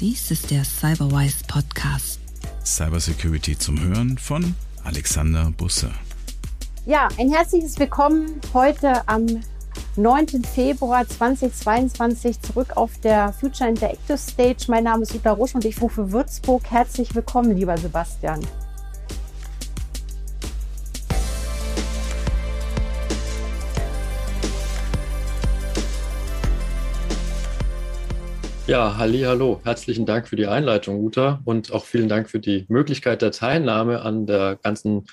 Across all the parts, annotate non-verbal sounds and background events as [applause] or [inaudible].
Dies ist der Cyberwise Podcast. Cybersecurity zum Hören von Alexander Busse. Ja, ein herzliches Willkommen heute am 9. Februar 2022 zurück auf der Future Interactive Stage. Mein Name ist Uta Rusch und ich rufe Würzburg. Herzlich willkommen, lieber Sebastian. Ja, halli, hallo. Herzlichen Dank für die Einleitung, Uta, und auch vielen Dank für die Möglichkeit der Teilnahme an der ganzen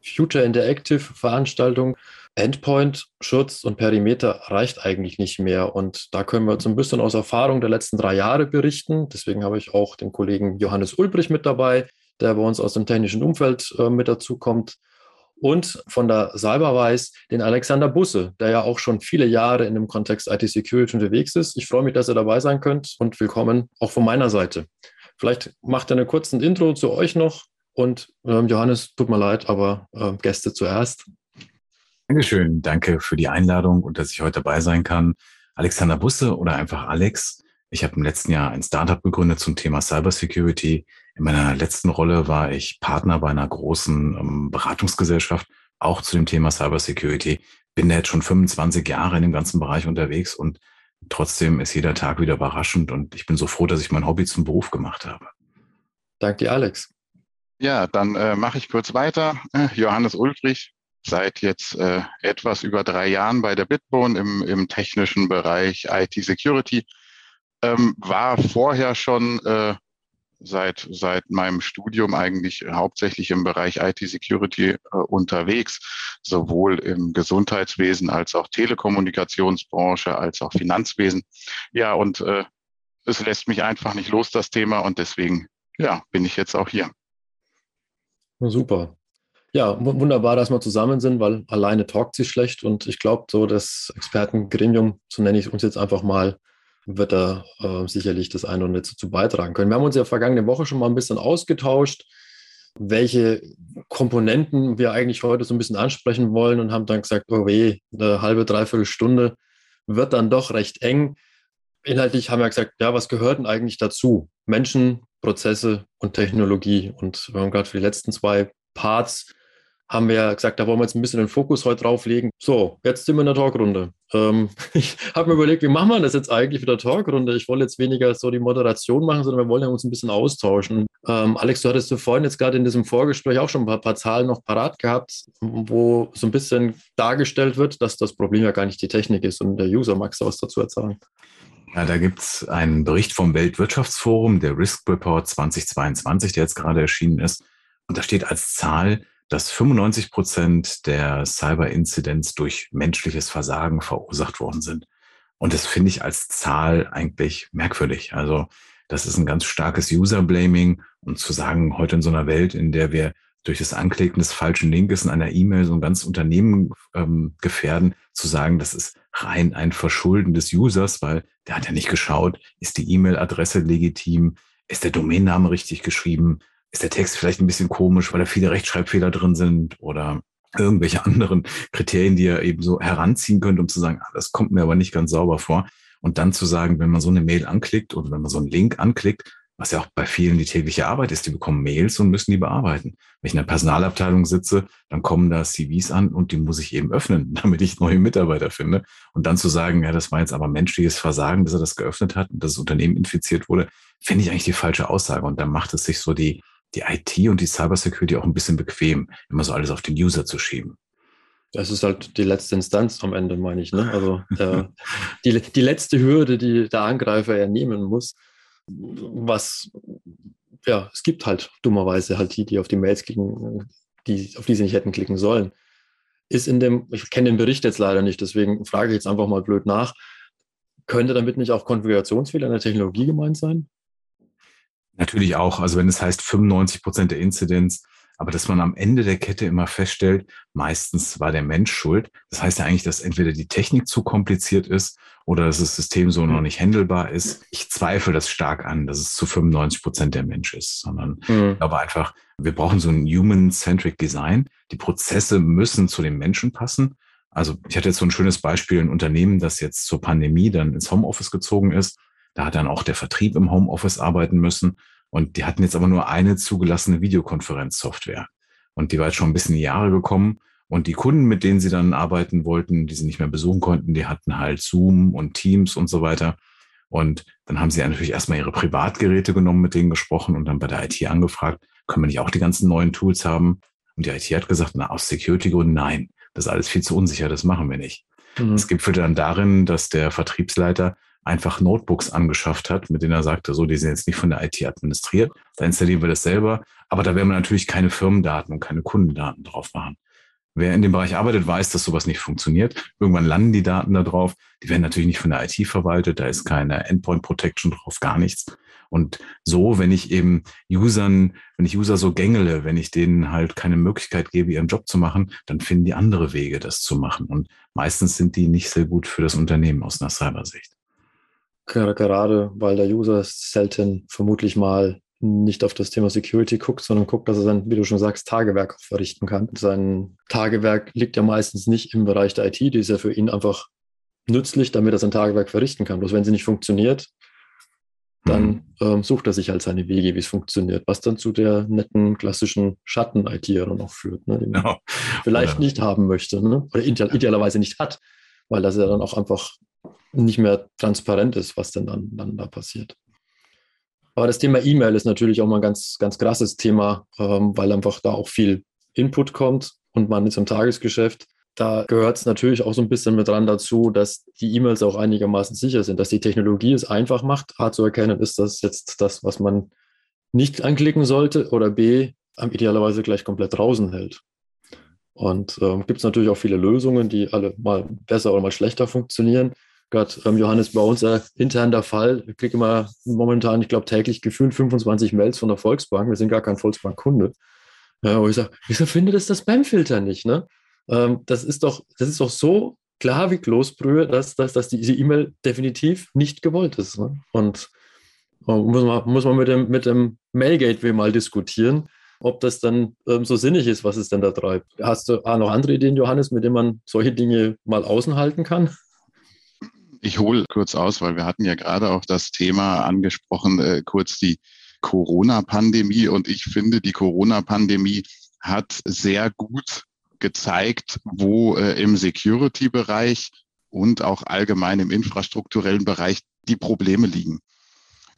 Future Interactive Veranstaltung. Endpoint, Schutz und Perimeter reicht eigentlich nicht mehr. Und da können wir uns ein bisschen aus Erfahrung der letzten drei Jahre berichten. Deswegen habe ich auch den Kollegen Johannes Ulbrich mit dabei, der bei uns aus dem technischen Umfeld äh, mit dazukommt und von der Cyberwise den Alexander Busse, der ja auch schon viele Jahre in dem Kontext IT-Security unterwegs ist. Ich freue mich, dass ihr dabei sein könnt und willkommen auch von meiner Seite. Vielleicht macht ihr eine kurze Intro zu euch noch und ähm, Johannes, tut mir leid, aber äh, Gäste zuerst. Dankeschön, danke für die Einladung und dass ich heute dabei sein kann. Alexander Busse oder einfach Alex. Ich habe im letzten Jahr ein Startup gegründet zum Thema Cybersecurity. In meiner letzten Rolle war ich Partner bei einer großen ähm, Beratungsgesellschaft, auch zu dem Thema Cybersecurity. Bin da jetzt schon 25 Jahre in dem ganzen Bereich unterwegs und trotzdem ist jeder Tag wieder überraschend und ich bin so froh, dass ich mein Hobby zum Beruf gemacht habe. Danke dir, Alex. Ja, dann äh, mache ich kurz weiter. Johannes Ulbrich, seit jetzt äh, etwas über drei Jahren bei der Bitbone im, im technischen Bereich IT-Security ähm, war vorher schon äh, seit, seit meinem Studium eigentlich hauptsächlich im Bereich IT-Security äh, unterwegs, sowohl im Gesundheitswesen als auch Telekommunikationsbranche, als auch Finanzwesen. Ja, und äh, es lässt mich einfach nicht los, das Thema, und deswegen, ja, bin ich jetzt auch hier. Super. Ja, wunderbar, dass wir zusammen sind, weil alleine talkt sich schlecht und ich glaube, so das Expertengremium, so nenne ich uns jetzt einfach mal, wird da äh, sicherlich das eine oder andere zu beitragen können. Wir haben uns ja vergangene Woche schon mal ein bisschen ausgetauscht, welche Komponenten wir eigentlich heute so ein bisschen ansprechen wollen und haben dann gesagt, oh weh, eine halbe, dreiviertel Stunde wird dann doch recht eng. Inhaltlich haben wir gesagt, ja, was gehört denn eigentlich dazu? Menschen, Prozesse und Technologie. Und wir haben gerade für die letzten zwei Parts haben wir ja gesagt, da wollen wir jetzt ein bisschen den Fokus heute drauflegen. So, jetzt sind wir in der Talkrunde. Ähm, [laughs] ich habe mir überlegt, wie machen wir das jetzt eigentlich mit der Talkrunde? Ich wollte jetzt weniger so die Moderation machen, sondern wir wollen ja uns ein bisschen austauschen. Ähm, Alex, du hattest du vorhin jetzt gerade in diesem Vorgespräch auch schon ein paar, paar, Zahlen noch parat gehabt, wo so ein bisschen dargestellt wird, dass das Problem ja gar nicht die Technik ist und der User. Du was dazu erzählen? Ja, da gibt es einen Bericht vom Weltwirtschaftsforum, der Risk Report 2022, der jetzt gerade erschienen ist. Und da steht als Zahl, dass 95 Prozent der Cyber-Inzidenz durch menschliches Versagen verursacht worden sind. Und das finde ich als Zahl eigentlich merkwürdig. Also das ist ein ganz starkes User-Blaming und zu sagen, heute in so einer Welt, in der wir durch das Anklicken des falschen Linkes in einer E-Mail so ein ganzes Unternehmen ähm, gefährden, zu sagen, das ist rein ein Verschulden des Users, weil der hat ja nicht geschaut, ist die E-Mail-Adresse legitim, ist der Domainname richtig geschrieben, ist der Text vielleicht ein bisschen komisch, weil da viele Rechtschreibfehler drin sind oder irgendwelche [laughs] anderen Kriterien, die er eben so heranziehen könnte, um zu sagen, ah, das kommt mir aber nicht ganz sauber vor. Und dann zu sagen, wenn man so eine Mail anklickt oder wenn man so einen Link anklickt, was ja auch bei vielen die tägliche Arbeit ist, die bekommen Mails und müssen die bearbeiten. Wenn ich in der Personalabteilung sitze, dann kommen da CVs an und die muss ich eben öffnen, [laughs] damit ich neue Mitarbeiter finde. Und dann zu sagen, ja, das war jetzt aber menschliches Versagen, dass er das geöffnet hat und das Unternehmen infiziert wurde, finde ich eigentlich die falsche Aussage. Und dann macht es sich so die, die IT und die Cybersecurity auch ein bisschen bequem, immer so alles auf den User zu schieben. Das ist halt die letzte Instanz am Ende, meine ich. Ne? Also [laughs] der, die, die letzte Hürde, die der Angreifer ja nehmen muss. Was, ja, es gibt halt dummerweise halt die, die auf die Mails klicken, die, auf die sie nicht hätten klicken sollen. Ist in dem, ich kenne den Bericht jetzt leider nicht, deswegen frage ich jetzt einfach mal blöd nach. Könnte damit nicht auch Konfigurationsfehler in der Technologie gemeint sein? Natürlich auch. Also wenn es heißt 95 Prozent der Inzidenz, aber dass man am Ende der Kette immer feststellt, meistens war der Mensch schuld. Das heißt ja eigentlich, dass entweder die Technik zu kompliziert ist oder dass das System so noch nicht handelbar ist. Ich zweifle das stark an, dass es zu 95 Prozent der Mensch ist, sondern mhm. aber einfach, wir brauchen so ein human-centric Design. Die Prozesse müssen zu den Menschen passen. Also ich hatte jetzt so ein schönes Beispiel, ein Unternehmen, das jetzt zur Pandemie dann ins Homeoffice gezogen ist Da hat dann auch der Vertrieb im Homeoffice arbeiten müssen. Und die hatten jetzt aber nur eine zugelassene Videokonferenzsoftware. Und die war jetzt schon ein bisschen in die Jahre gekommen. Und die Kunden, mit denen sie dann arbeiten wollten, die sie nicht mehr besuchen konnten, die hatten halt Zoom und Teams und so weiter. Und dann haben sie natürlich erstmal ihre Privatgeräte genommen, mit denen gesprochen und dann bei der IT angefragt, können wir nicht auch die ganzen neuen Tools haben? Und die IT hat gesagt, na, aus Security-Gründen nein. Das ist alles viel zu unsicher, das machen wir nicht. Mhm. Es gipfelte dann darin, dass der Vertriebsleiter einfach Notebooks angeschafft hat, mit denen er sagte, so, die sind jetzt nicht von der IT administriert, da installieren wir das selber, aber da werden wir natürlich keine Firmendaten und keine Kundendaten drauf machen. Wer in dem Bereich arbeitet, weiß, dass sowas nicht funktioniert. Irgendwann landen die Daten da drauf. Die werden natürlich nicht von der IT verwaltet. Da ist keine Endpoint Protection drauf, gar nichts. Und so, wenn ich eben Usern, wenn ich User so gängele, wenn ich denen halt keine Möglichkeit gebe, ihren Job zu machen, dann finden die andere Wege, das zu machen. Und meistens sind die nicht sehr gut für das Unternehmen aus einer Cybersicht. Gerade weil der User selten vermutlich mal nicht auf das Thema Security guckt, sondern guckt, dass er sein, wie du schon sagst, Tagewerk verrichten kann. Sein Tagewerk liegt ja meistens nicht im Bereich der IT, die ist ja für ihn einfach nützlich, damit er sein Tagewerk verrichten kann. Bloß wenn sie nicht funktioniert, dann mhm. ähm, sucht er sich halt seine Wege, wie es funktioniert, was dann zu der netten klassischen Schatten-IT dann auch führt, ne, die man genau. vielleicht ja. nicht haben möchte ne? oder idealerweise nicht hat, weil das ja dann auch einfach nicht mehr transparent ist, was denn dann, dann da passiert. Aber das Thema E-Mail ist natürlich auch mal ein ganz, ganz krasses Thema, ähm, weil einfach da auch viel Input kommt und man ist im Tagesgeschäft. Da gehört es natürlich auch so ein bisschen mit dran dazu, dass die E-Mails auch einigermaßen sicher sind, dass die Technologie es einfach macht, A zu erkennen, ist das jetzt das, was man nicht anklicken sollte oder B, idealerweise gleich komplett draußen hält. Und ähm, gibt es natürlich auch viele Lösungen, die alle mal besser oder mal schlechter funktionieren. Gott, ähm, Johannes, bei uns äh, intern der Fall. Ich kriege immer momentan, ich glaube, täglich gefühlt 25 Mails von der Volksbank. Wir sind gar kein Volksbank-Kunde. Ja, wo ich sage, wieso findet es das Spam-Filter nicht? Ne? Ähm, das, ist doch, das ist doch so klar wie Kloßbrühe, dass, dass, dass diese E-Mail definitiv nicht gewollt ist. Ne? Und äh, muss man, muss man mit dem, mit dem Mail-Gateway mal diskutieren, ob das dann ähm, so sinnig ist, was es denn da treibt. Hast du ah, noch andere Ideen, Johannes, mit denen man solche Dinge mal außen halten kann? Ich hole kurz aus, weil wir hatten ja gerade auch das Thema angesprochen, äh, kurz die Corona-Pandemie. Und ich finde, die Corona-Pandemie hat sehr gut gezeigt, wo äh, im Security-Bereich und auch allgemein im infrastrukturellen Bereich die Probleme liegen.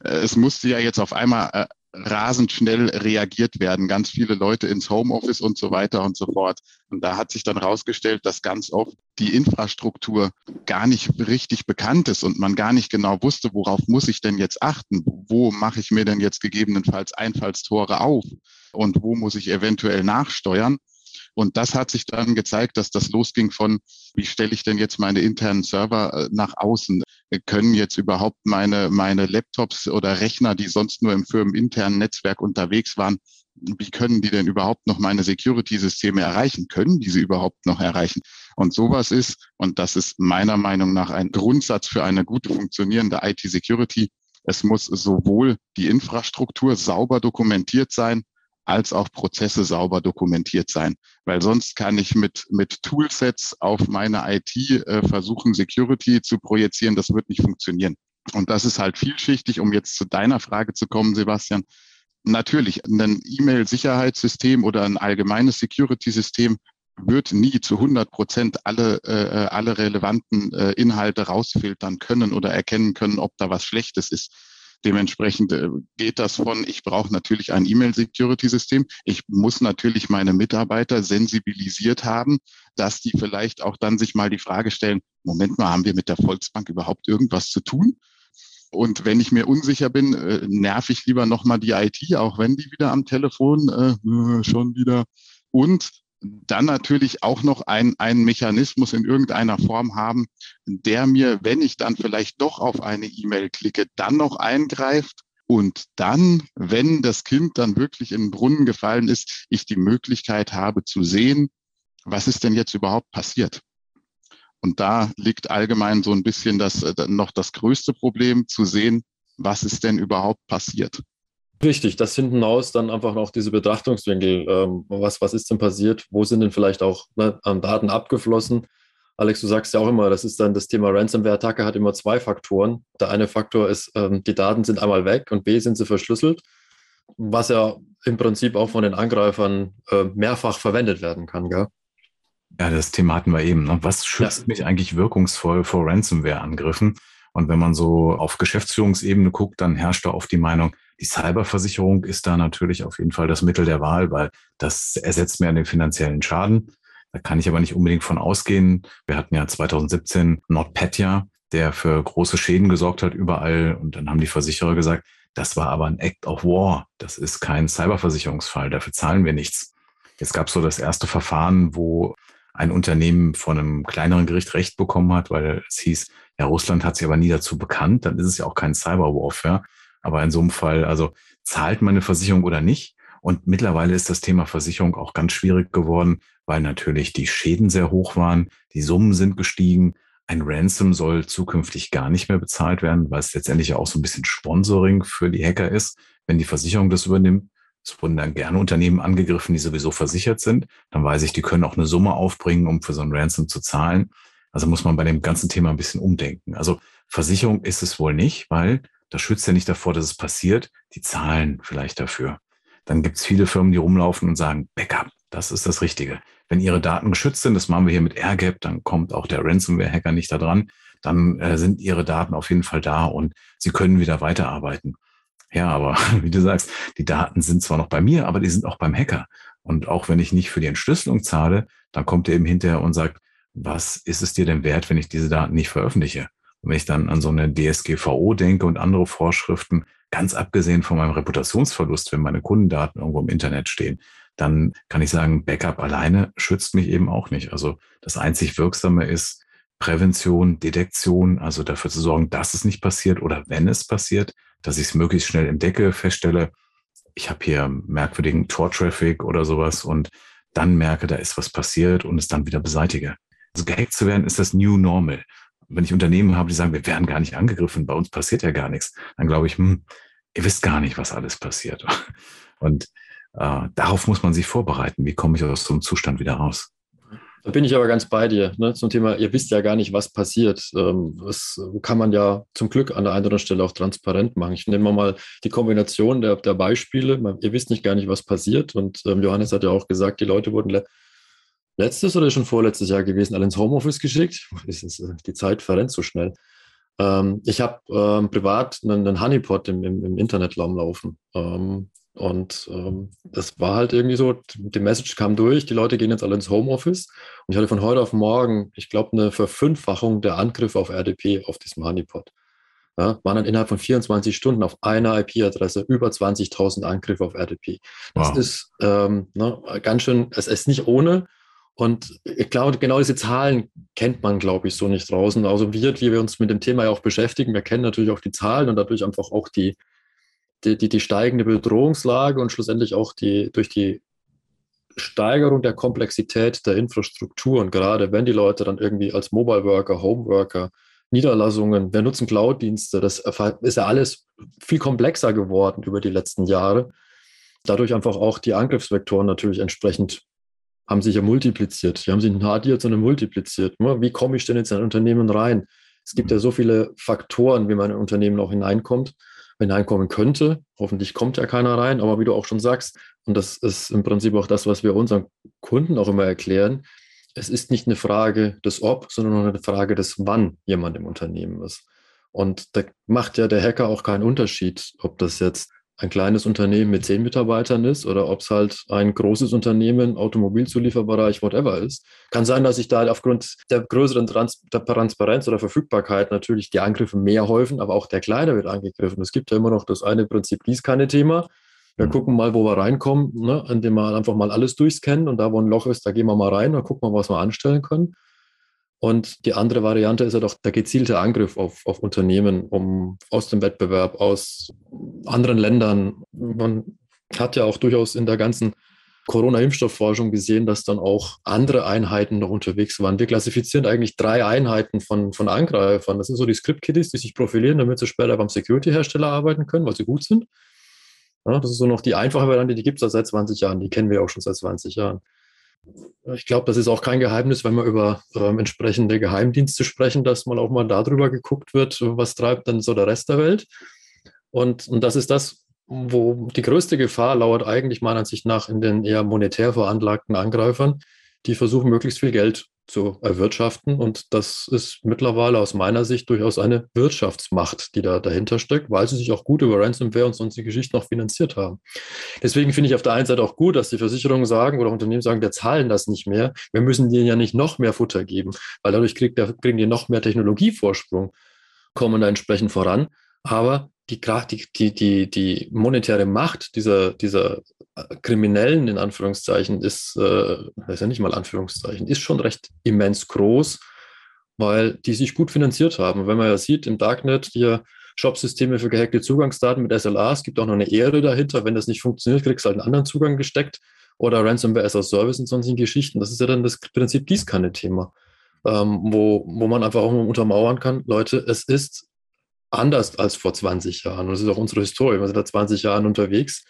Äh, es musste ja jetzt auf einmal äh, rasend schnell reagiert werden, ganz viele Leute ins Homeoffice und so weiter und so fort. Und da hat sich dann rausgestellt, dass ganz oft die Infrastruktur gar nicht richtig bekannt ist und man gar nicht genau wusste, worauf muss ich denn jetzt achten? Wo mache ich mir denn jetzt gegebenenfalls Einfallstore auf? Und wo muss ich eventuell nachsteuern? Und das hat sich dann gezeigt, dass das losging von, wie stelle ich denn jetzt meine internen Server äh, nach außen? Können jetzt überhaupt meine, meine Laptops oder Rechner, die sonst nur im firmeninternen Netzwerk unterwegs waren, wie können die denn überhaupt noch meine Security-Systeme erreichen? Können die sie überhaupt noch erreichen? Und sowas ist, und das ist meiner Meinung nach ein Grundsatz für eine gute funktionierende IT-Security, es muss sowohl die Infrastruktur sauber dokumentiert sein, als auch Prozesse sauber dokumentiert sein. Weil sonst kann ich mit, mit Toolsets auf meine IT äh, versuchen, Security zu projizieren. Das wird nicht funktionieren. Und das ist halt vielschichtig, um jetzt zu deiner Frage zu kommen, Sebastian. Natürlich, ein E-Mail-Sicherheitssystem oder ein allgemeines Security-System wird nie zu 100 Prozent alle, äh, alle relevanten äh, Inhalte rausfiltern können oder erkennen können, ob da was Schlechtes ist. Dementsprechend äh, geht das von, ich brauche natürlich ein E-Mail-Security-System. Ich muss natürlich meine Mitarbeiter sensibilisiert haben, dass die vielleicht auch dann sich mal die Frage stellen, Moment mal, haben wir mit der Volksbank überhaupt irgendwas zu tun? Und wenn ich mir unsicher bin, äh, nerv ich lieber nochmal die IT, auch wenn die wieder am Telefon äh, schon wieder. Und dann natürlich auch noch ein, einen Mechanismus in irgendeiner Form haben, der mir, wenn ich dann vielleicht doch auf eine E-Mail klicke, dann noch eingreift und dann, wenn das Kind dann wirklich in den Brunnen gefallen ist, ich die Möglichkeit habe zu sehen, was ist denn jetzt überhaupt passiert? Und da liegt allgemein so ein bisschen das, äh, noch das größte Problem zu sehen, was ist denn überhaupt passiert? Richtig, das hinten raus dann einfach noch diese Betrachtungswinkel. Ähm, was, was ist denn passiert? Wo sind denn vielleicht auch ne, Daten abgeflossen? Alex, du sagst ja auch immer, das ist dann das Thema Ransomware-Attacke hat immer zwei Faktoren. Der eine Faktor ist, ähm, die Daten sind einmal weg und B sind sie verschlüsselt, was ja im Prinzip auch von den Angreifern äh, mehrfach verwendet werden kann, gell? Ja, das Thema hatten wir eben. Ne? Was schützt ja. mich eigentlich wirkungsvoll vor Ransomware-Angriffen? Und wenn man so auf Geschäftsführungsebene guckt, dann herrscht da oft die Meinung, die Cyberversicherung ist da natürlich auf jeden Fall das Mittel der Wahl, weil das ersetzt mehr den finanziellen Schaden. Da kann ich aber nicht unbedingt von ausgehen. Wir hatten ja 2017 NordPetya, der für große Schäden gesorgt hat überall. Und dann haben die Versicherer gesagt, das war aber ein Act of War. Das ist kein Cyberversicherungsfall. Dafür zahlen wir nichts. Jetzt gab es so das erste Verfahren, wo ein Unternehmen von einem kleineren Gericht Recht bekommen hat, weil es hieß, ja, Russland hat sich aber nie dazu bekannt, dann ist es ja auch kein Cyberwarfare. Aber in so einem Fall, also zahlt man eine Versicherung oder nicht? Und mittlerweile ist das Thema Versicherung auch ganz schwierig geworden, weil natürlich die Schäden sehr hoch waren, die Summen sind gestiegen. Ein Ransom soll zukünftig gar nicht mehr bezahlt werden, weil es letztendlich auch so ein bisschen Sponsoring für die Hacker ist, wenn die Versicherung das übernimmt. Es wurden dann gerne Unternehmen angegriffen, die sowieso versichert sind. Dann weiß ich, die können auch eine Summe aufbringen, um für so ein Ransom zu zahlen. Also muss man bei dem ganzen Thema ein bisschen umdenken. Also Versicherung ist es wohl nicht, weil das schützt ja nicht davor, dass es passiert. Die zahlen vielleicht dafür. Dann gibt es viele Firmen, die rumlaufen und sagen, Backup, das ist das Richtige. Wenn Ihre Daten geschützt sind, das machen wir hier mit AirGap, dann kommt auch der Ransomware-Hacker nicht da dran. Dann äh, sind Ihre Daten auf jeden Fall da und Sie können wieder weiterarbeiten. Ja, aber [laughs] wie du sagst, die Daten sind zwar noch bei mir, aber die sind auch beim Hacker. Und auch wenn ich nicht für die Entschlüsselung zahle, dann kommt er eben hinterher und sagt, was ist es dir denn wert, wenn ich diese Daten nicht veröffentliche? Wenn ich dann an so eine DSGVO denke und andere Vorschriften, ganz abgesehen von meinem Reputationsverlust, wenn meine Kundendaten irgendwo im Internet stehen, dann kann ich sagen, Backup alleine schützt mich eben auch nicht. Also das einzig Wirksame ist Prävention, Detektion, also dafür zu sorgen, dass es nicht passiert oder wenn es passiert, dass ich es möglichst schnell entdecke, feststelle, ich habe hier merkwürdigen Tor-Traffic oder sowas und dann merke, da ist was passiert und es dann wieder beseitige. Also gehackt zu werden ist das New Normal. Wenn ich Unternehmen habe, die sagen, wir werden gar nicht angegriffen, bei uns passiert ja gar nichts, dann glaube ich, hm, ihr wisst gar nicht, was alles passiert. [laughs] Und äh, darauf muss man sich vorbereiten. Wie komme ich aus so einem Zustand wieder raus? Da bin ich aber ganz bei dir ne, zum Thema, ihr wisst ja gar nicht, was passiert. Ähm, das kann man ja zum Glück an der einen oder anderen Stelle auch transparent machen. Ich nehme mal die Kombination der, der Beispiele. Ihr wisst nicht gar nicht, was passiert. Und ähm, Johannes hat ja auch gesagt, die Leute wurden letztes oder schon vorletztes Jahr gewesen, alle ins Homeoffice geschickt. [laughs] Äh, die Zeit verrennt so schnell. Ähm, ich habe ähm, privat einen, einen Honeypot im, im, im Internet laufen. Ähm, und ähm, das war halt irgendwie so, die Message kam durch, die Leute gehen jetzt alle ins Homeoffice. Und ich hatte von heute auf morgen, ich glaube, eine Verfünffachung der Angriffe auf RDP auf diesem Honeypot. Ja, waren dann innerhalb von 24 Stunden auf einer IP-Adresse über 20.000 Angriffe auf RDP. Das wow. ist ähm, ne, ganz schön, es ist nicht ohne. Und ich glaube, genau diese Zahlen kennt man, glaube ich, so nicht draußen. Also wir, wie wir uns mit dem Thema ja auch beschäftigen, wir kennen natürlich auch die Zahlen und dadurch einfach auch die, die, die, die steigende Bedrohungslage und schlussendlich auch die, durch die Steigerung der Komplexität der Infrastruktur und gerade wenn die Leute dann irgendwie als Mobile Worker, Home Worker, Niederlassungen, wir nutzen Cloud-Dienste, das ist ja alles viel komplexer geworden über die letzten Jahre. Dadurch einfach auch die Angriffsvektoren natürlich entsprechend haben sich ja multipliziert. Die haben sich nicht jetzt, sondern multipliziert. Wie komme ich denn jetzt in ein Unternehmen rein? Es gibt ja so viele Faktoren, wie man in ein Unternehmen auch hineinkommt hineinkommen könnte. Hoffentlich kommt ja keiner rein, aber wie du auch schon sagst, und das ist im Prinzip auch das, was wir unseren Kunden auch immer erklären, es ist nicht eine Frage des Ob, sondern eine Frage des Wann jemand im Unternehmen ist. Und da macht ja der Hacker auch keinen Unterschied, ob das jetzt ein kleines Unternehmen mit zehn Mitarbeitern ist oder ob es halt ein großes Unternehmen, Automobilzulieferbereich, whatever ist. Kann sein, dass sich da aufgrund der größeren Trans der Transparenz oder Verfügbarkeit natürlich die Angriffe mehr häufen, aber auch der Kleine wird angegriffen. Es gibt ja immer noch das eine Prinzip Gießkanne-Thema. Wir mhm. gucken mal, wo wir reinkommen, ne, indem wir einfach mal alles durchscannen und da, wo ein Loch ist, da gehen wir mal rein und gucken mal, was wir anstellen können. Und die andere Variante ist ja doch der gezielte Angriff auf, auf Unternehmen um, aus dem Wettbewerb, aus anderen Ländern. Man hat ja auch durchaus in der ganzen Corona-Impfstoffforschung gesehen, dass dann auch andere Einheiten noch unterwegs waren. Wir klassifizieren eigentlich drei Einheiten von, von Angreifern. Das sind so die Script-Kiddies, die sich profilieren, damit sie später beim Security-Hersteller arbeiten können, weil sie gut sind. Ja, das ist so noch die einfache Variante, die gibt es seit 20 Jahren, die kennen wir auch schon seit 20 Jahren. Ich glaube, das ist auch kein Geheimnis, wenn wir über ähm, entsprechende Geheimdienste sprechen, dass man auch mal darüber geguckt wird, was treibt dann so der Rest der Welt. Und, und das ist das, wo die größte Gefahr lauert eigentlich meiner Ansicht nach in den eher monetär veranlagten Angreifern, die versuchen, möglichst viel Geld zu erwirtschaften. Und das ist mittlerweile aus meiner Sicht durchaus eine Wirtschaftsmacht, die da dahinter steckt, weil sie sich auch gut über Ransomware und sonstige Geschichten auch finanziert haben. Deswegen finde ich auf der einen Seite auch gut, dass die Versicherungen sagen oder Unternehmen sagen, wir zahlen das nicht mehr. Wir müssen denen ja nicht noch mehr Futter geben, weil dadurch kriegt der, kriegen die noch mehr Technologievorsprung, kommen da entsprechend voran. Aber die, die, die, die monetäre Macht dieser, dieser Kriminellen in Anführungszeichen ist, äh, das ja nicht mal Anführungszeichen, ist schon recht immens groß, weil die sich gut finanziert haben. Wenn man ja sieht, im Darknet hier Shop-Systeme für gehackte Zugangsdaten mit SLA, es gibt auch noch eine Ehre dahinter. Wenn das nicht funktioniert, kriegst du halt einen anderen Zugang gesteckt oder Ransomware as a Service und sonstigen Geschichten. Das ist ja dann das Prinzip Gießkanne-Thema, ähm, wo, wo man einfach auch untermauern kann, Leute, es ist anders als vor 20 Jahren. Und das ist auch unsere Historie. Wir sind da 20 Jahren unterwegs.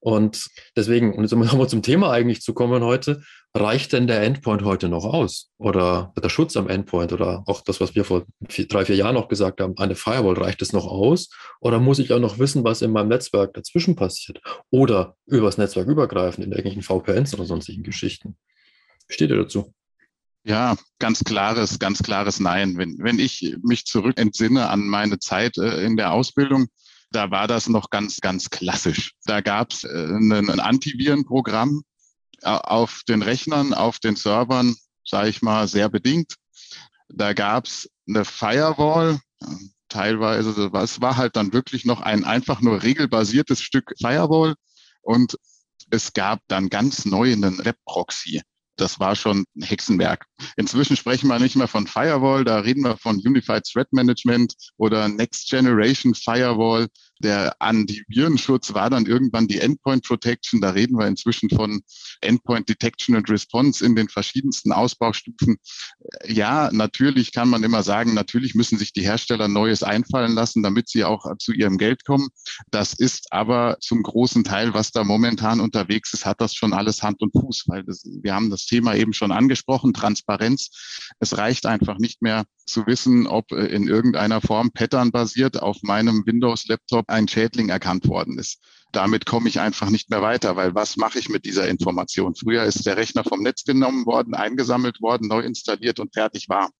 Und deswegen, um jetzt nochmal zum Thema eigentlich zu kommen heute, reicht denn der Endpoint heute noch aus? Oder der Schutz am Endpoint oder auch das, was wir vor vier, drei, vier Jahren noch gesagt haben, eine Firewall, reicht es noch aus? Oder muss ich auch noch wissen, was in meinem Netzwerk dazwischen passiert? Oder übers Netzwerk übergreifend in irgendwelchen VPNs oder sonstigen Geschichten? Wie steht ihr dazu? Ja, ganz klares, ganz klares Nein. Wenn, wenn ich mich zurück entsinne an meine Zeit äh, in der Ausbildung, da war das noch ganz, ganz klassisch. Da gab es äh, ein, ein Antivirenprogramm äh, auf den Rechnern, auf den Servern, sage ich mal, sehr bedingt. Da gab es eine Firewall, teilweise, es war halt dann wirklich noch ein einfach nur regelbasiertes Stück Firewall und es gab dann ganz neu einen Webproxy das war schon ein Hexenwerk. Inzwischen sprechen wir nicht mehr von Firewall, da reden wir von Unified Threat Management oder Next Generation Firewall. Der Antivirenschutz war dann irgendwann die Endpoint Protection. Da reden wir inzwischen von Endpoint Detection and Response in den verschiedensten Ausbaustufen. Ja, natürlich kann man immer sagen, natürlich müssen sich die Hersteller Neues einfallen lassen, damit sie auch zu ihrem Geld kommen. Das ist aber zum großen Teil, was da momentan unterwegs ist, hat das schon alles Hand und Fuß, weil das, wir haben das Thema eben schon angesprochen, Transparenz. Es reicht einfach nicht mehr zu wissen, ob äh, in irgendeiner Form patternbasiert auf meinem Windows-Laptop ein Schädling erkannt worden ist. Damit komme ich einfach nicht mehr weiter, weil was mache ich mit dieser Information? Früher ist der Rechner vom Netz genommen worden, eingesammelt worden, neu installiert und fertig war.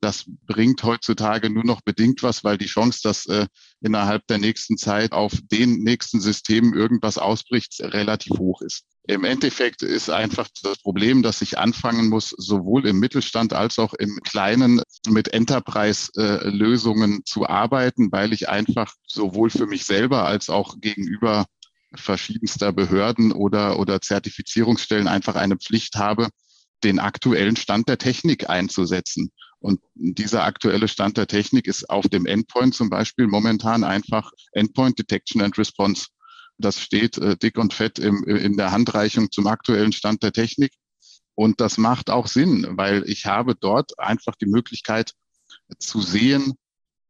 Das bringt heutzutage nur noch bedingt was, weil die Chance, dass äh, innerhalb der nächsten Zeit auf den nächsten Systemen irgendwas ausbricht, relativ hoch ist. Im Endeffekt ist einfach das Problem, dass ich anfangen muss, sowohl im Mittelstand als auch im Kleinen mit Enterprise-Lösungen äh, zu arbeiten, weil ich einfach sowohl für mich selber als auch gegenüber verschiedenster Behörden oder, oder Zertifizierungsstellen einfach eine Pflicht habe, den aktuellen Stand der Technik einzusetzen. Und dieser aktuelle Stand der Technik ist auf dem Endpoint zum Beispiel momentan einfach Endpoint Detection and Response. Das steht äh, dick und fett im, in der Handreichung zum aktuellen Stand der Technik. Und das macht auch Sinn, weil ich habe dort einfach die Möglichkeit zu sehen,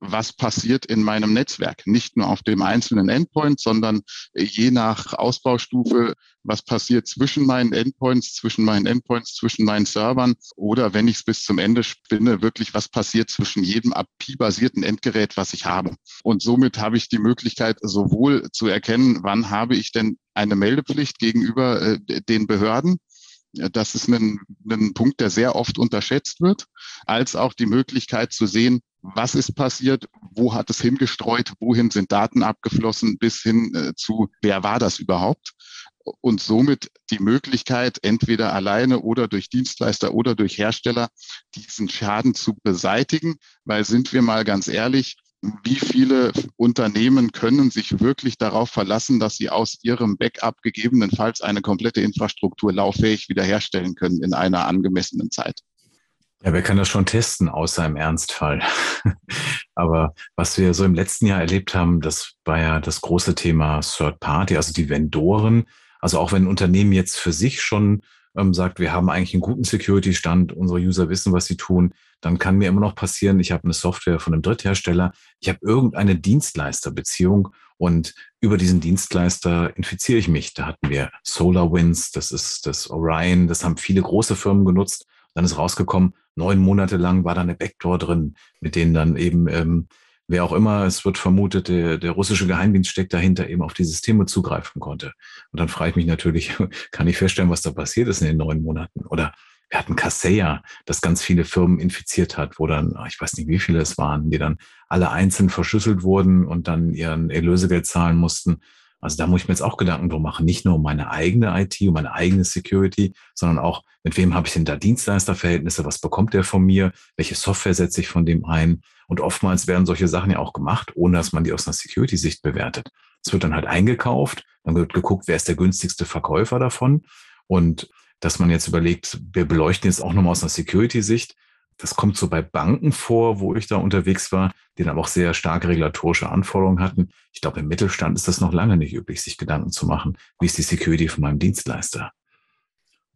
was passiert in meinem Netzwerk. Nicht nur auf dem einzelnen Endpoint, sondern je nach Ausbaustufe, was passiert zwischen meinen Endpoints, zwischen meinen Endpoints, zwischen meinen Servern oder wenn ich es bis zum Ende spinne, wirklich was passiert zwischen jedem API-basierten Endgerät, was ich habe. Und somit habe ich die Möglichkeit, sowohl zu erkennen, wann habe ich denn eine Meldepflicht gegenüber äh, den Behörden, das ist ein, ein Punkt, der sehr oft unterschätzt wird, als auch die Möglichkeit zu sehen, was ist passiert, wo hat es hingestreut, wohin sind Daten abgeflossen, bis hin äh, zu, wer war das überhaupt? Und somit die Möglichkeit, entweder alleine oder durch Dienstleister oder durch Hersteller, diesen Schaden zu beseitigen. Weil sind wir mal ganz ehrlich, wie viele Unternehmen können sich wirklich darauf verlassen, dass sie aus ihrem Backup gegebenenfalls eine komplette Infrastruktur lauffähig wiederherstellen können in einer angemessenen Zeit? Ja, wer kann das schon testen, außer im Ernstfall? [laughs] Aber was wir so im letzten Jahr erlebt haben, das war ja das große Thema Third Party, also die Vendoren. Also auch wenn ein Unternehmen jetzt für sich schon ähm, sagt, wir haben eigentlich einen guten Security-Stand, unsere User wissen, was sie tun, dann kann mir immer noch passieren, ich habe eine Software von einem Dritthersteller, ich habe irgendeine Dienstleisterbeziehung und über diesen Dienstleister infiziere ich mich. Da hatten wir SolarWinds, das ist das Orion, das haben viele große Firmen genutzt. Dann ist rausgekommen, neun Monate lang war da eine Backdoor drin, mit denen dann eben ähm, wer auch immer, es wird vermutet, der, der russische Geheimdienst steckt dahinter, eben auf die Systeme zugreifen konnte. Und dann frage ich mich natürlich, [laughs] kann ich feststellen, was da passiert ist in den neun Monaten? Oder wir hatten Kaseya, das ganz viele Firmen infiziert hat, wo dann, ich weiß nicht, wie viele es waren, die dann alle einzeln verschlüsselt wurden und dann ihren Erlösegeld zahlen mussten. Also da muss ich mir jetzt auch Gedanken drum machen, nicht nur um meine eigene IT, um meine eigene Security, sondern auch, mit wem habe ich denn da Dienstleisterverhältnisse, was bekommt der von mir, welche Software setze ich von dem ein. Und oftmals werden solche Sachen ja auch gemacht, ohne dass man die aus einer Security-Sicht bewertet. Es wird dann halt eingekauft, dann wird geguckt, wer ist der günstigste Verkäufer davon. Und dass man jetzt überlegt, wir beleuchten jetzt auch nochmal aus einer Security-Sicht, das kommt so bei Banken vor, wo ich da unterwegs war, die dann aber auch sehr starke regulatorische Anforderungen hatten. Ich glaube, im Mittelstand ist das noch lange nicht üblich, sich Gedanken zu machen, wie ist die Security von meinem Dienstleister.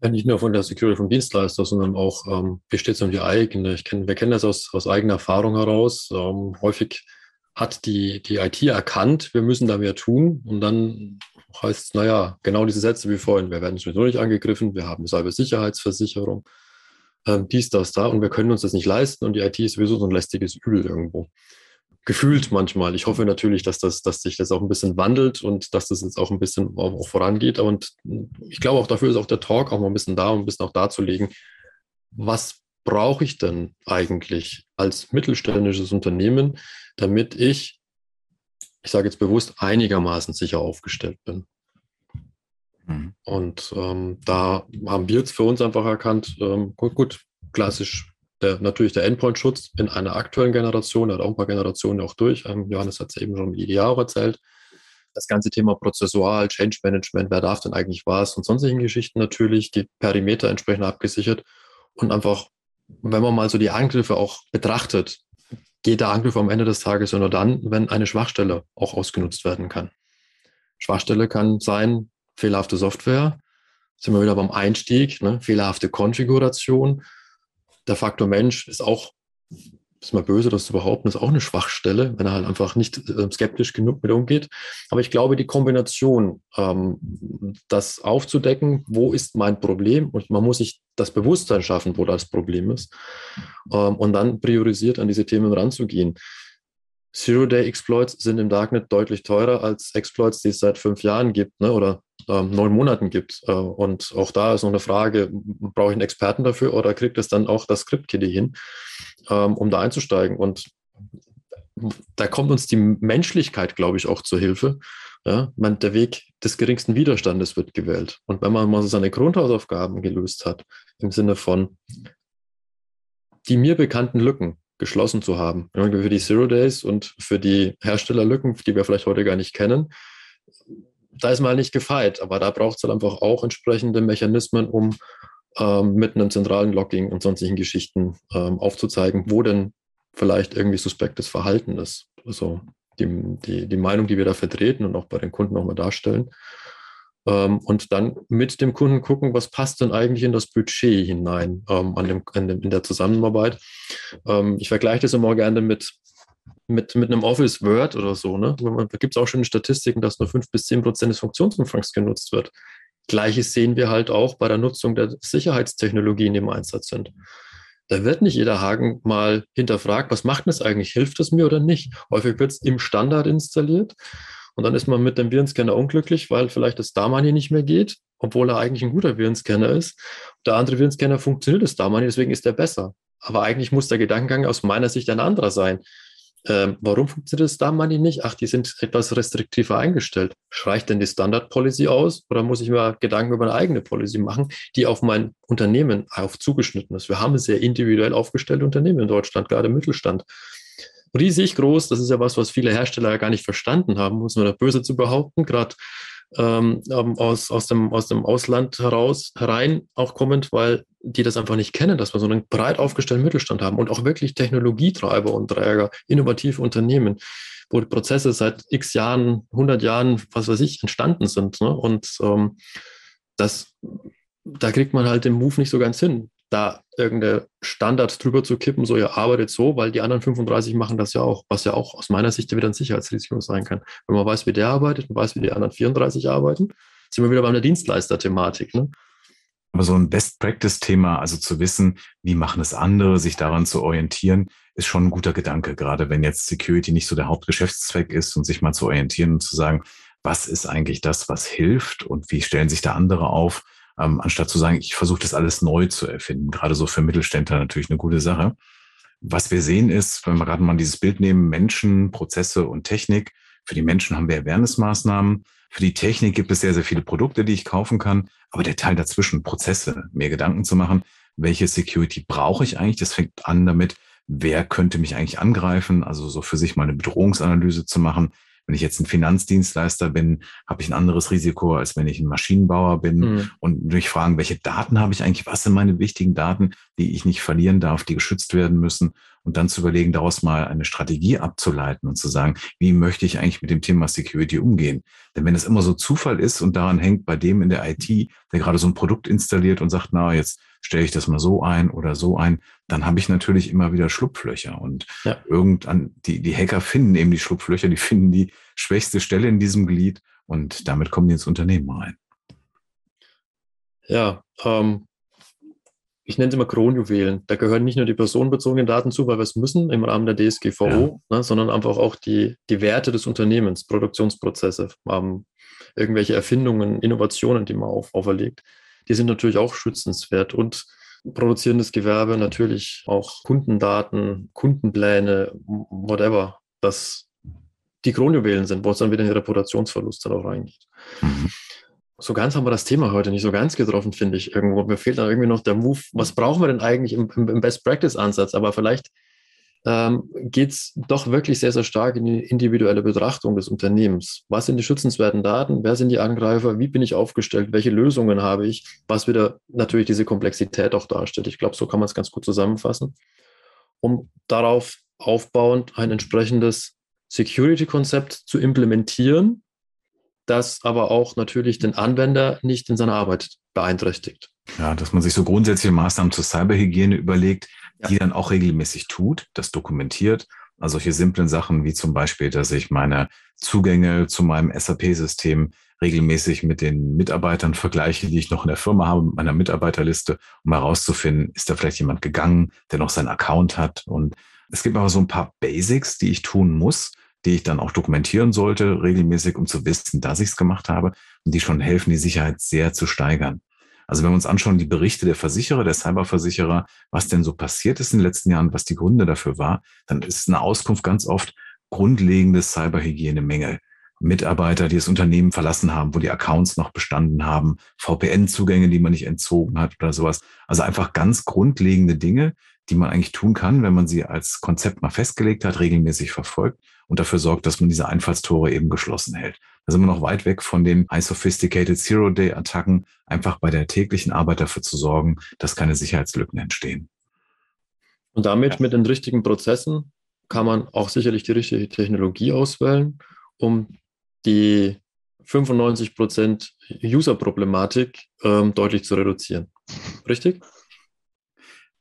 Ja, nicht nur von der Security vom Dienstleister, sondern auch, ähm, wie steht es um die eigene? Kenn, wir kennen das aus, aus eigener Erfahrung heraus. Ähm, häufig hat die, die IT erkannt, wir müssen da mehr tun. Und dann heißt es, naja, genau diese Sätze wie vorhin, wir werden sowieso nicht angegriffen, wir haben eine Cybersicherheitsversicherung ähm, dies, das, da und wir können uns das nicht leisten und die IT ist sowieso so ein lästiges Übel irgendwo. Gefühlt manchmal. Ich hoffe natürlich, dass, das, dass sich das auch ein bisschen wandelt und dass das jetzt auch ein bisschen auch, auch vorangeht. Und ich glaube auch dafür ist auch der Talk auch mal ein bisschen da, um ein bisschen auch darzulegen, was brauche ich denn eigentlich als mittelständisches Unternehmen, damit ich, ich sage jetzt bewusst, einigermaßen sicher aufgestellt bin. Mhm. Und ähm, da haben wir jetzt für uns einfach erkannt, ähm, gut, gut, klassisch der, natürlich der Endpoint-Schutz in einer aktuellen Generation, er hat auch ein paar Generationen auch durch. Ähm, Johannes hat es eben schon die Jahre erzählt. Das ganze Thema Prozessual, Change Management, wer darf denn eigentlich was und sonstigen Geschichten natürlich, die Perimeter entsprechend abgesichert und einfach, wenn man mal so die Angriffe auch betrachtet, geht der Angriff am Ende des Tages nur dann, wenn eine Schwachstelle auch ausgenutzt werden kann. Schwachstelle kann sein, fehlerhafte Software, sind wir wieder beim Einstieg, ne? fehlerhafte Konfiguration. Der Faktor Mensch ist auch, ist mal böse, das zu behaupten, ist auch eine Schwachstelle, wenn er halt einfach nicht äh, skeptisch genug mit umgeht. Aber ich glaube, die Kombination, ähm, das aufzudecken, wo ist mein Problem und man muss sich das Bewusstsein schaffen, wo das Problem ist ähm, und dann priorisiert an diese Themen ranzugehen. Zero-Day-Exploits sind im Darknet deutlich teurer als Exploits, die es seit fünf Jahren gibt ne, oder neun Monaten gibt. Äh, und auch da ist noch eine Frage, brauche ich einen Experten dafür oder kriegt es dann auch das Script-Kiddie hin, ähm, um da einzusteigen? Und da kommt uns die Menschlichkeit, glaube ich, auch zur Hilfe. Ja, man, der Weg des geringsten Widerstandes wird gewählt. Und wenn man mal seine Grundhausaufgaben gelöst hat, im Sinne von die mir bekannten Lücken, geschlossen zu haben. Für die Zero Days und für die Herstellerlücken, die wir vielleicht heute gar nicht kennen, da ist mal nicht gefeit, aber da braucht es halt einfach auch entsprechende Mechanismen, um ähm, mit einem zentralen Logging und sonstigen Geschichten ähm, aufzuzeigen, wo denn vielleicht irgendwie suspektes Verhalten ist. Also die, die, die Meinung, die wir da vertreten und auch bei den Kunden nochmal darstellen, ähm, und dann mit dem Kunden gucken, was passt denn eigentlich in das Budget hinein ähm, an dem, an dem, in der Zusammenarbeit. Ähm, ich vergleiche das immer gerne mit, mit, mit einem Office Word oder so. Ne? Da gibt es auch schon Statistiken, dass nur 5 bis 10 Prozent des Funktionsumfangs genutzt wird. Gleiches sehen wir halt auch bei der Nutzung der Sicherheitstechnologien, die im Einsatz sind. Da wird nicht jeder Haken mal hinterfragt, was macht das eigentlich? Hilft es mir oder nicht? Häufig wird es im Standard installiert und dann ist man mit dem Virenscanner unglücklich, weil vielleicht das Damani nicht mehr geht, obwohl er eigentlich ein guter Virenscanner ist. Der andere Virenscanner funktioniert das Damani, deswegen ist er besser. Aber eigentlich muss der Gedankengang aus meiner Sicht ein anderer sein. Ähm, warum funktioniert das Damani nicht? Ach, die sind etwas restriktiver eingestellt. Reicht denn die Standard Policy aus oder muss ich mir Gedanken über eine eigene Policy machen, die auf mein Unternehmen auf zugeschnitten ist? Wir haben sehr individuell aufgestellte Unternehmen in Deutschland, gerade im Mittelstand riesig groß. Das ist ja was, was viele Hersteller ja gar nicht verstanden haben, muss man da böse zu behaupten, gerade ähm, ähm, aus, aus, dem, aus dem Ausland heraus, herein auch kommend, weil die das einfach nicht kennen, dass wir so einen breit aufgestellten Mittelstand haben und auch wirklich Technologietreiber und Träger, innovative Unternehmen, wo die Prozesse seit x Jahren, 100 Jahren, was weiß ich, entstanden sind. Ne? Und ähm, das da kriegt man halt den Move nicht so ganz hin, da irgendeine Standard drüber zu kippen, so ihr arbeitet so, weil die anderen 35 machen das ja auch, was ja auch aus meiner Sicht wieder ein Sicherheitsrisiko sein kann. Wenn man weiß, wie der arbeitet und weiß, wie die anderen 34 arbeiten, sind wir wieder bei einer Dienstleister-Thematik. Ne? Aber so ein Best-Practice-Thema, also zu wissen, wie machen es andere, sich daran zu orientieren, ist schon ein guter Gedanke, gerade wenn jetzt Security nicht so der Hauptgeschäftszweck ist und sich mal zu orientieren und zu sagen, was ist eigentlich das, was hilft und wie stellen sich da andere auf, ähm, anstatt zu sagen, ich versuche das alles neu zu erfinden. Gerade so für Mittelständler natürlich eine gute Sache. Was wir sehen ist, wenn wir gerade mal dieses Bild nehmen, Menschen, Prozesse und Technik. Für die Menschen haben wir Awareness-Maßnahmen. Für die Technik gibt es sehr, sehr viele Produkte, die ich kaufen kann. Aber der Teil dazwischen, Prozesse, mir Gedanken zu machen, welche Security brauche ich eigentlich? Das fängt an damit, wer könnte mich eigentlich angreifen? Also so für sich mal eine Bedrohungsanalyse zu machen. Wenn ich jetzt ein Finanzdienstleister bin, habe ich ein anderes Risiko, als wenn ich ein Maschinenbauer bin. Mhm. Und mich fragen, welche Daten habe ich eigentlich? Was sind meine wichtigen Daten, die ich nicht verlieren darf, die geschützt werden müssen? Und dann zu überlegen, daraus mal eine Strategie abzuleiten und zu sagen, wie möchte ich eigentlich mit dem Thema Security umgehen? Denn wenn es immer so Zufall ist und daran hängt bei dem in der IT, der gerade so ein Produkt installiert und sagt, na, jetzt stelle ich das mal so ein oder so ein, dann habe ich natürlich immer wieder Schlupflöcher. Und ja. irgendwann, die, die Hacker finden eben die Schlupflöcher, die finden die schwächste Stelle in diesem Glied und damit kommen die ins Unternehmen rein. Ja, ähm, ich nenne es immer Kronjuwelen. Da gehören nicht nur die personenbezogenen Daten zu, weil wir es müssen im Rahmen der DSGVO, ja. ne, sondern einfach auch die, die Werte des Unternehmens, Produktionsprozesse, ähm, irgendwelche Erfindungen, Innovationen, die man auf, auferlegt die sind natürlich auch schützenswert und produzierendes Gewerbe natürlich auch Kundendaten, Kundenpläne, whatever, das die Kronjuwelen sind, wo es dann wieder in den Reputationsverlust dann auch reingeht. Mhm. So ganz haben wir das Thema heute nicht so ganz getroffen, finde ich irgendwo. Mir fehlt dann irgendwie noch der Move. Was brauchen wir denn eigentlich im, im Best-Practice-Ansatz? Aber vielleicht ähm, geht es doch wirklich sehr, sehr stark in die individuelle Betrachtung des Unternehmens. Was sind die schützenswerten Daten? Wer sind die Angreifer? Wie bin ich aufgestellt? Welche Lösungen habe ich? Was wieder natürlich diese Komplexität auch darstellt. Ich glaube, so kann man es ganz gut zusammenfassen. Um darauf aufbauend ein entsprechendes Security-Konzept zu implementieren, das aber auch natürlich den Anwender nicht in seiner Arbeit beeinträchtigt. Ja, dass man sich so grundsätzliche Maßnahmen zur Cyberhygiene überlegt, ja. die dann auch regelmäßig tut, das dokumentiert. Also solche simplen Sachen wie zum Beispiel, dass ich meine Zugänge zu meinem SAP-System regelmäßig mit den Mitarbeitern vergleiche, die ich noch in der Firma habe, mit meiner Mitarbeiterliste, um herauszufinden, ist da vielleicht jemand gegangen, der noch seinen Account hat. Und es gibt aber so ein paar Basics, die ich tun muss, die ich dann auch dokumentieren sollte, regelmäßig, um zu wissen, dass ich es gemacht habe und die schon helfen, die Sicherheit sehr zu steigern. Also wenn wir uns anschauen, die Berichte der Versicherer, der Cyberversicherer, was denn so passiert ist in den letzten Jahren, was die Gründe dafür war, dann ist eine Auskunft ganz oft grundlegende Cyberhygienemängel. Mitarbeiter, die das Unternehmen verlassen haben, wo die Accounts noch bestanden haben, VPN-Zugänge, die man nicht entzogen hat oder sowas. Also einfach ganz grundlegende Dinge, die man eigentlich tun kann, wenn man sie als Konzept mal festgelegt hat, regelmäßig verfolgt und dafür sorgt, dass man diese Einfallstore eben geschlossen hält. Da sind wir noch weit weg von den High Sophisticated Zero-Day-Attacken, einfach bei der täglichen Arbeit dafür zu sorgen, dass keine Sicherheitslücken entstehen. Und damit mit den richtigen Prozessen kann man auch sicherlich die richtige Technologie auswählen, um die 95% User-Problematik ähm, deutlich zu reduzieren. Richtig?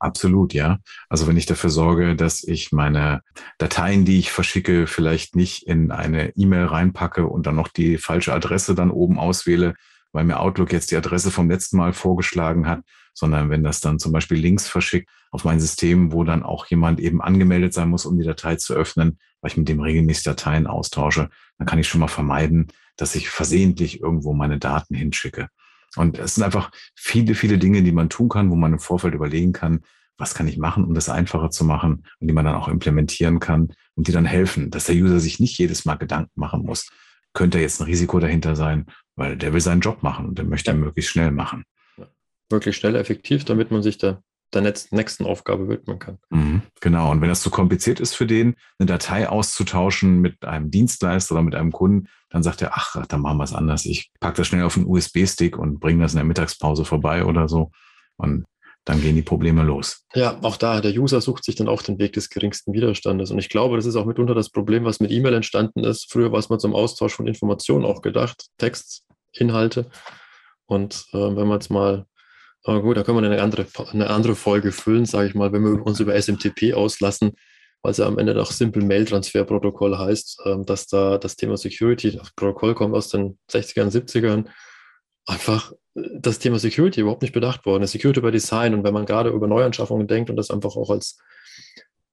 Absolut, ja. Also wenn ich dafür sorge, dass ich meine Dateien, die ich verschicke, vielleicht nicht in eine E-Mail reinpacke und dann noch die falsche Adresse dann oben auswähle, weil mir Outlook jetzt die Adresse vom letzten Mal vorgeschlagen hat, sondern wenn das dann zum Beispiel Links verschickt auf mein System, wo dann auch jemand eben angemeldet sein muss, um die Datei zu öffnen, weil ich mit dem regelmäßig Dateien austausche, dann kann ich schon mal vermeiden, dass ich versehentlich irgendwo meine Daten hinschicke. Und es sind einfach viele, viele Dinge, die man tun kann, wo man im Vorfeld überlegen kann, was kann ich machen, um das einfacher zu machen und die man dann auch implementieren kann und die dann helfen, dass der User sich nicht jedes Mal Gedanken machen muss. Könnte jetzt ein Risiko dahinter sein, weil der will seinen Job machen und der möchte ja. möglichst schnell machen. Wirklich schnell, effektiv, damit man sich da der nächsten Aufgabe widmen kann. Mhm, genau. Und wenn das zu kompliziert ist für den, eine Datei auszutauschen mit einem Dienstleister oder mit einem Kunden, dann sagt er, ach, dann machen wir es anders. Ich packe das schnell auf einen USB-Stick und bringe das in der Mittagspause vorbei oder so. Und dann gehen die Probleme los. Ja, auch da, der User sucht sich dann auch den Weg des geringsten Widerstandes. Und ich glaube, das ist auch mitunter das Problem, was mit E-Mail entstanden ist. Früher war es mal zum Austausch von Informationen auch gedacht, Textinhalte. Und äh, wenn man jetzt mal Aber gut, da können wir eine andere, eine andere Folge füllen, sage ich mal, wenn wir uns über SMTP auslassen, weil es ja am Ende doch Simple Mail Transfer Protokoll heißt, ähm, dass da das Thema Security, das Protokoll kommt aus den 60ern, 70ern, einfach äh, das Thema Security überhaupt nicht bedacht worden ist. Security by Design und wenn man gerade über Neuanschaffungen denkt und das einfach auch als,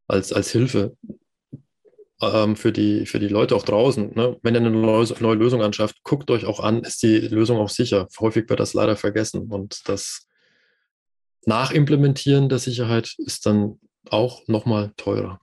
als, als Hilfe ähm, für, die, für die Leute auch draußen, ne? wenn ihr eine neue, neue Lösung anschafft, guckt euch auch an, ist die Lösung auch sicher. Häufig wird das leider vergessen und das Nachimplementieren der Sicherheit ist dann auch nochmal teurer.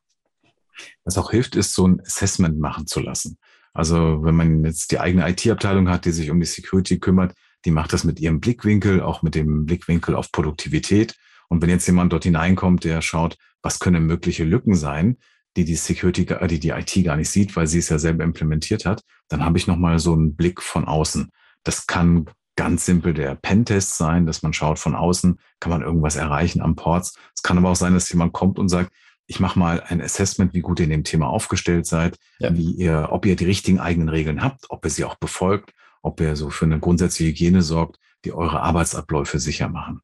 Was auch hilft, ist so ein Assessment machen zu lassen. Also wenn man jetzt die eigene IT-Abteilung hat, die sich um die Security kümmert, die macht das mit ihrem Blickwinkel, auch mit dem Blickwinkel auf Produktivität. Und wenn jetzt jemand dort hineinkommt, der schaut, was können mögliche Lücken sein, die die Security, äh, die die IT gar nicht sieht, weil sie es ja selber implementiert hat, dann habe ich nochmal so einen Blick von außen. Das kann ganz simpel der Pentest sein, dass man schaut von außen, kann man irgendwas erreichen am Ports. Es kann aber auch sein, dass jemand kommt und sagt, ich mache mal ein Assessment, wie gut ihr in dem Thema aufgestellt seid, ja. wie ihr, ob ihr die richtigen eigenen Regeln habt, ob ihr sie auch befolgt, ob ihr so für eine grundsätzliche Hygiene sorgt, die eure Arbeitsabläufe sicher machen.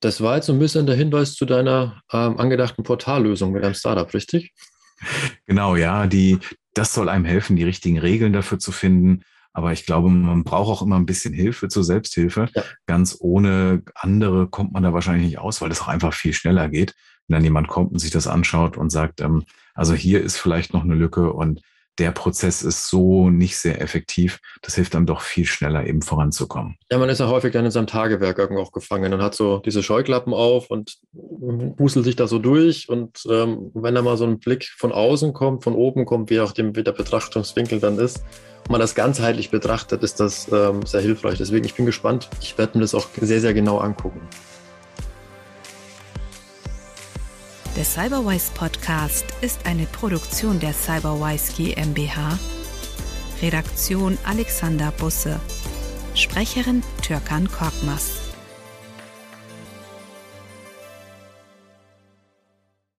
Das war jetzt so ein bisschen der Hinweis zu deiner ähm, angedachten Portallösung mit einem Startup, richtig? [laughs] Genau, ja, die, das soll einem helfen, die richtigen Regeln dafür zu finden. Aber ich glaube, man braucht auch immer ein bisschen Hilfe zur Selbsthilfe. Ja. Ganz ohne andere kommt man da wahrscheinlich nicht aus, weil das auch einfach viel schneller geht wenn dann jemand kommt und sich das anschaut und sagt, ähm, also hier ist vielleicht noch eine Lücke und der Prozess ist so nicht sehr effektiv. Das hilft dann doch viel schneller eben voranzukommen. Ja, man ist ja häufig dann in seinem Tagewerk irgendwo auch gefangen und hat so diese Scheuklappen auf und buselt sich da so durch. Und ähm, wenn da mal so ein Blick von außen kommt, von oben kommt, wie auch dem, wie der Betrachtungswinkel dann ist, und man das ganzheitlich betrachtet, ist das ähm, sehr hilfreich. Deswegen, ich bin gespannt. Ich werde mir das auch sehr, sehr genau angucken. Der Cyberwise Podcast ist eine Produktion der Cyberwise GmbH. Redaktion Alexander Busse. Sprecherin Türkan Korkmaz.